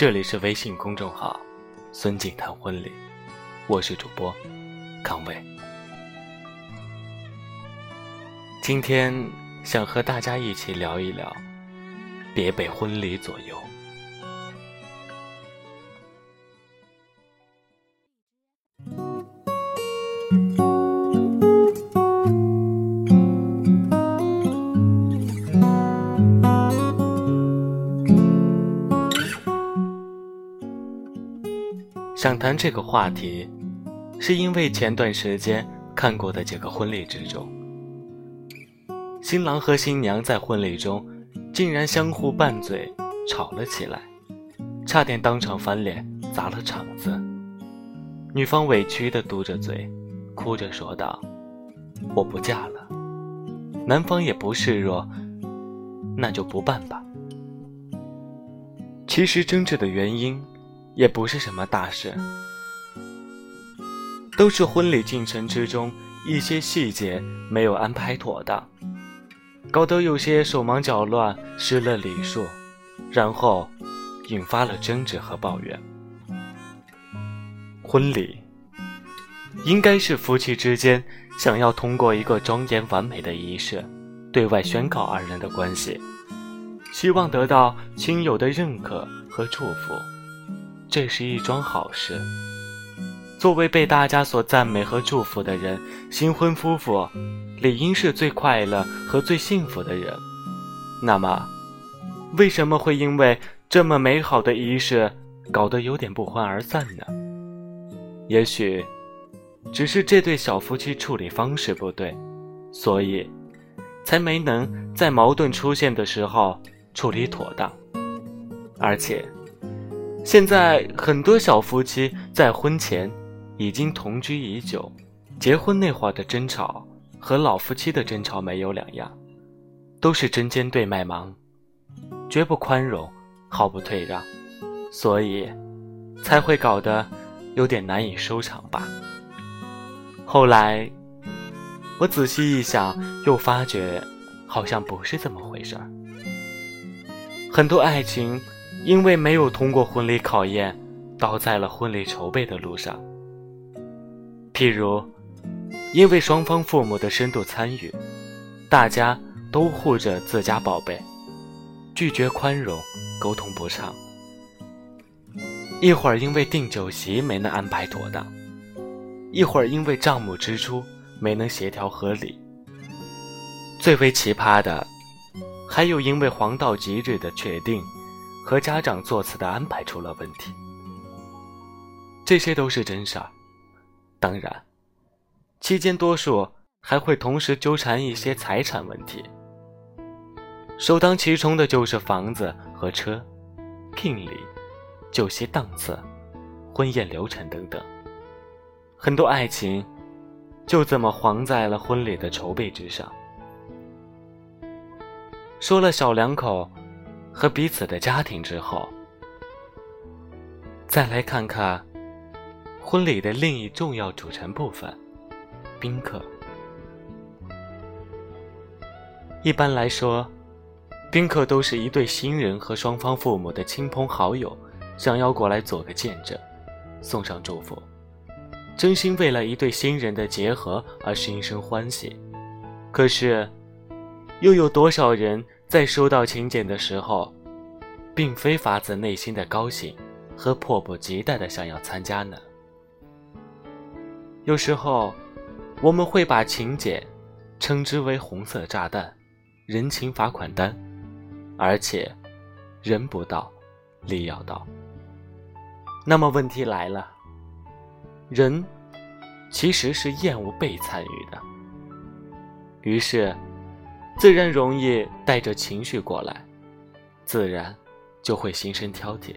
这里是微信公众号“孙静谈婚礼”，我是主播康伟。今天想和大家一起聊一聊，别被婚礼左右。想谈这个话题，是因为前段时间看过的几个婚礼之中，新郎和新娘在婚礼中竟然相互拌嘴，吵了起来，差点当场翻脸砸了场子。女方委屈地嘟着嘴，哭着说道：“我不嫁了。”男方也不示弱：“那就不办吧。”其实争执的原因。也不是什么大事，都是婚礼进程之中一些细节没有安排妥当，搞得有些手忙脚乱，失了礼数，然后引发了争执和抱怨。婚礼应该是夫妻之间想要通过一个庄严完美的仪式，对外宣告二人的关系，希望得到亲友的认可和祝福。这是一桩好事。作为被大家所赞美和祝福的人，新婚夫妇理应是最快乐和最幸福的人。那么，为什么会因为这么美好的仪式搞得有点不欢而散呢？也许，只是这对小夫妻处理方式不对，所以才没能在矛盾出现的时候处理妥当，而且。现在很多小夫妻在婚前已经同居已久，结婚那会儿的争吵和老夫妻的争吵没有两样，都是针尖对麦芒，绝不宽容，毫不退让，所以才会搞得有点难以收场吧。后来我仔细一想，又发觉好像不是这么回事儿，很多爱情。因为没有通过婚礼考验，倒在了婚礼筹备的路上。譬如，因为双方父母的深度参与，大家都护着自家宝贝，拒绝宽容，沟通不畅；一会儿因为订酒席没能安排妥当，一会儿因为账目支出没能协调合理。最为奇葩的，还有因为黄道吉日的确定。和家长座次的安排出了问题，这些都是真事儿。当然，期间多数还会同时纠缠一些财产问题，首当其冲的就是房子和车、聘礼、酒席档次、婚宴流程等等。很多爱情就这么黄在了婚礼的筹备之上。说了小两口。和彼此的家庭之后，再来看看婚礼的另一重要组成部分——宾客。一般来说，宾客都是一对新人和双方父母的亲朋好友，想要过来做个见证，送上祝福，真心为了一对新人的结合而心生欢喜。可是，又有多少人？在收到请柬的时候，并非发自内心的高兴和迫不及待的想要参加呢。有时候，我们会把请柬称之为“红色炸弹”、“人情罚款单”，而且人不到，礼要到。那么问题来了，人其实是厌恶被参与的，于是。自然容易带着情绪过来，自然就会心生挑剔。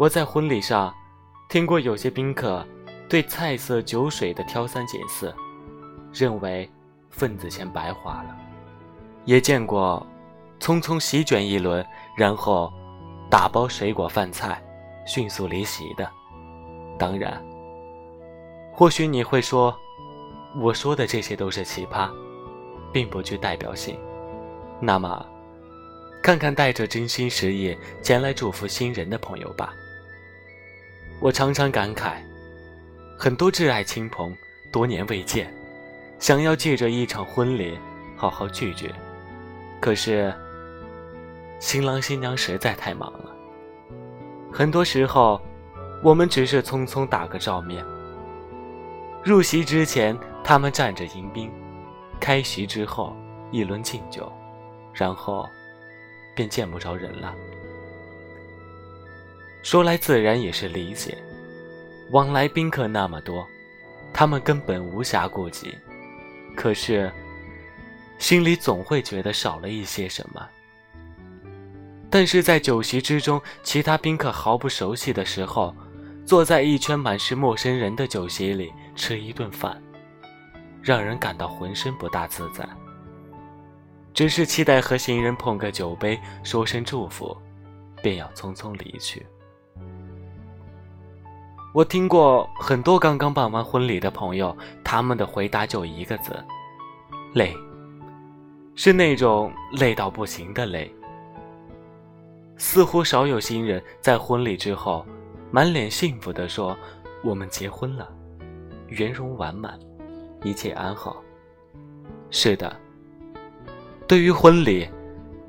我在婚礼上听过有些宾客对菜色酒水的挑三拣四，认为份子钱白花了；也见过匆匆席卷一轮，然后打包水果饭菜，迅速离席的。当然，或许你会说，我说的这些都是奇葩。并不具代表性，那么，看看带着真心实意前来祝福新人的朋友吧。我常常感慨，很多挚爱亲朋多年未见，想要借着一场婚礼好好聚聚，可是新郎新娘实在太忙了。很多时候，我们只是匆匆打个照面。入席之前，他们站着迎宾；开席之后，一轮敬酒，然后便见不着人了。说来自然也是理解，往来宾客那么多，他们根本无暇顾及。可是，心里总会觉得少了一些什么。但是在酒席之中，其他宾客毫不熟悉的时候，坐在一圈满是陌生人的酒席里吃一顿饭，让人感到浑身不大自在。只是期待和新人碰个酒杯，说声祝福，便要匆匆离去。我听过很多刚刚办完婚礼的朋友，他们的回答就一个字：累。是那种累到不行的累。似乎少有新人在婚礼之后，满脸幸福地说：“我们结婚了，圆融完满，一切安好。”是的，对于婚礼，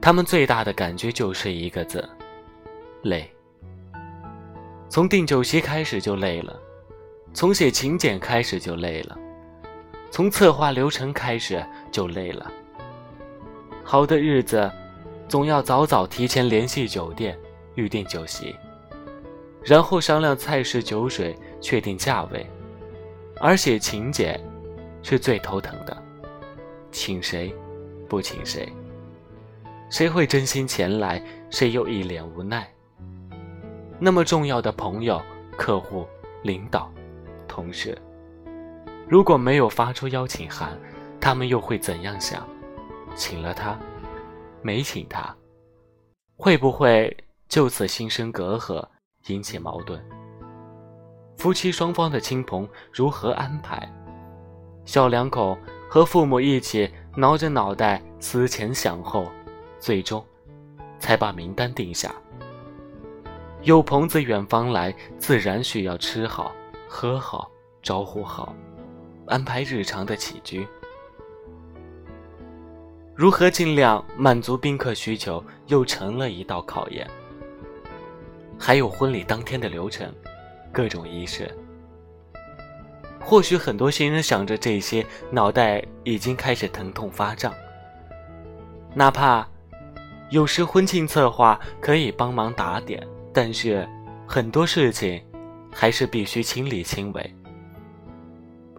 他们最大的感觉就是一个字：累。从订酒席开始就累了，从写请柬开始就累了，从策划流程开始就累了。好的日子。总要早早提前联系酒店，预订酒席，然后商量菜式酒水，确定价位。而写请柬是最头疼的，请谁，不请谁，谁会真心前来，谁又一脸无奈。那么重要的朋友、客户、领导、同事，如果没有发出邀请函，他们又会怎样想？请了他。没请他，会不会就此心生隔阂，引起矛盾？夫妻双方的亲朋如何安排？小两口和父母一起挠着脑袋思前想后，最终才把名单定下。有朋自远方来，自然需要吃好、喝好、招呼好，安排日常的起居。如何尽量满足宾客需求，又成了一道考验。还有婚礼当天的流程，各种仪式。或许很多新人想着这些，脑袋已经开始疼痛发胀。哪怕有时婚庆策划可以帮忙打点，但是很多事情还是必须亲力亲为。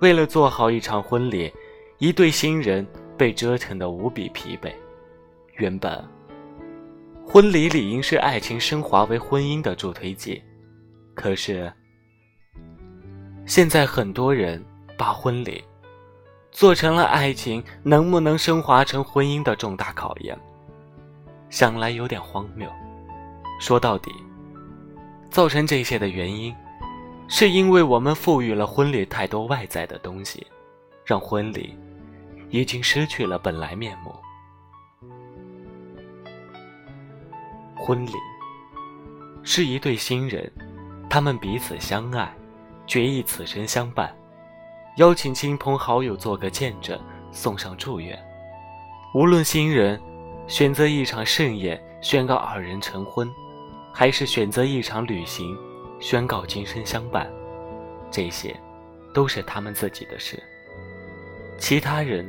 为了做好一场婚礼，一对新人。被折腾得无比疲惫。原本，婚礼理应是爱情升华为婚姻的助推剂，可是，现在很多人把婚礼做成了爱情能不能升华成婚姻的重大考验。想来有点荒谬。说到底，造成这些的原因，是因为我们赋予了婚礼太多外在的东西，让婚礼。已经失去了本来面目。婚礼是一对新人，他们彼此相爱，决意此生相伴，邀请亲朋好友做个见证，送上祝愿。无论新人选择一场盛宴宣告二人成婚，还是选择一场旅行宣告今生相伴，这些都是他们自己的事。其他人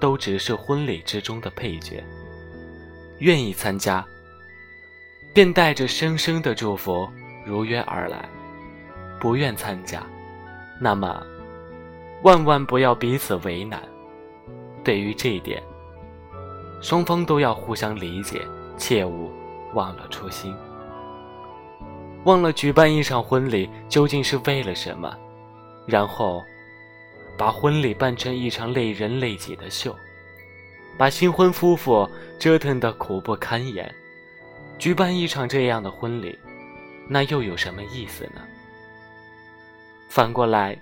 都只是婚礼之中的配角，愿意参加，便带着深深的祝福如约而来；不愿参加，那么万万不要彼此为难。对于这一点，双方都要互相理解，切勿忘了初心。忘了举办一场婚礼究竟是为了什么，然后。把婚礼办成一场累人累己的秀，把新婚夫妇折腾得苦不堪言。举办一场这样的婚礼，那又有什么意思呢？反过来，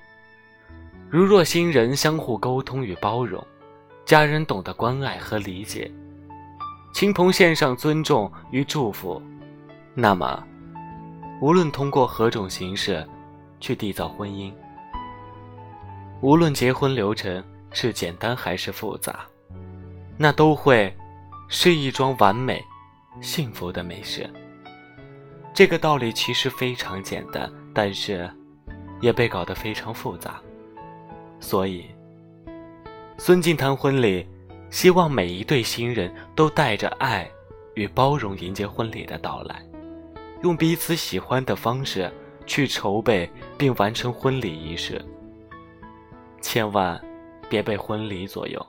如若新人相互沟通与包容，家人懂得关爱和理解，亲朋献上尊重与祝福，那么，无论通过何种形式去缔造婚姻，无论结婚流程是简单还是复杂，那都会是一桩完美、幸福的美事。这个道理其实非常简单，但是也被搞得非常复杂。所以，孙静谈婚礼。希望每一对新人都带着爱与包容迎接婚礼的到来，用彼此喜欢的方式去筹备并完成婚礼仪式。千万别被婚礼左右。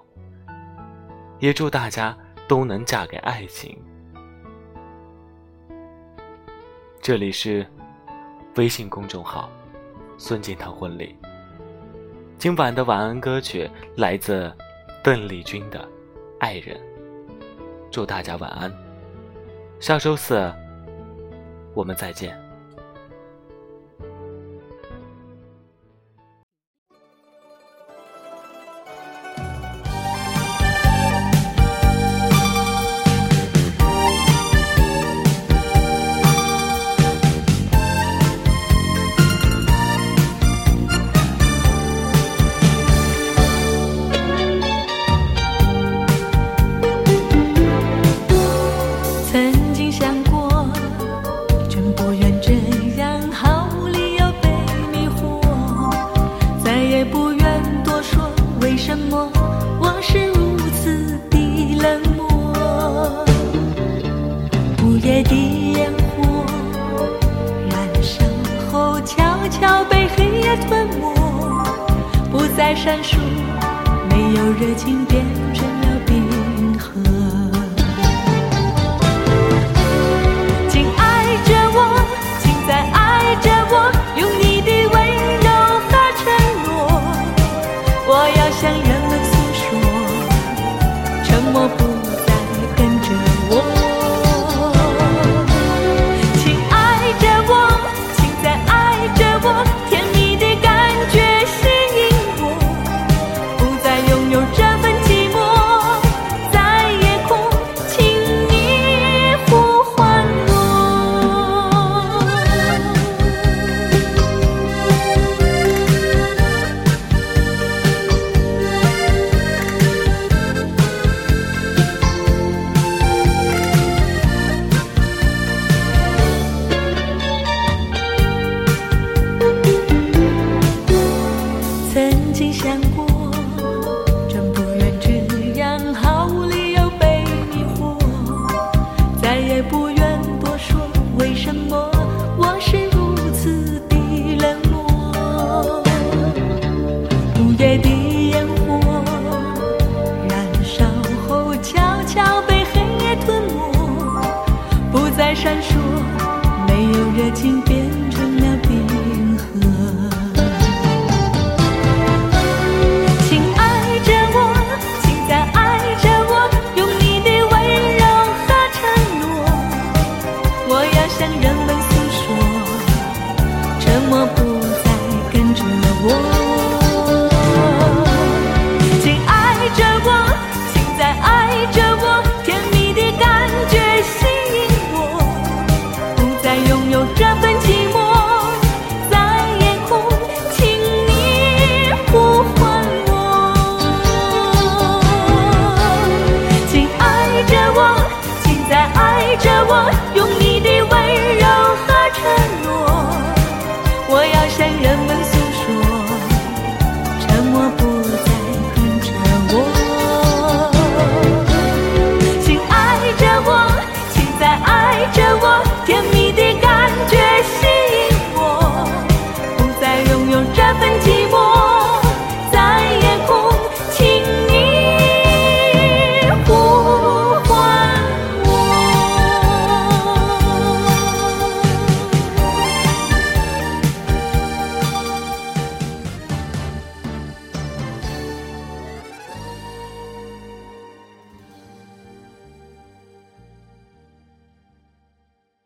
也祝大家都能嫁给爱情。这里是微信公众号“孙敬堂婚礼”。今晚的晚安歌曲来自。邓丽君的爱人，祝大家晚安。下周四我们再见。曾经想过，真不愿这样毫无理由被迷惑。再也不愿多说为什么，我是如此的冷漠。午夜的烟火燃烧后，悄悄被黑夜吞没，不再闪烁，没有热情点。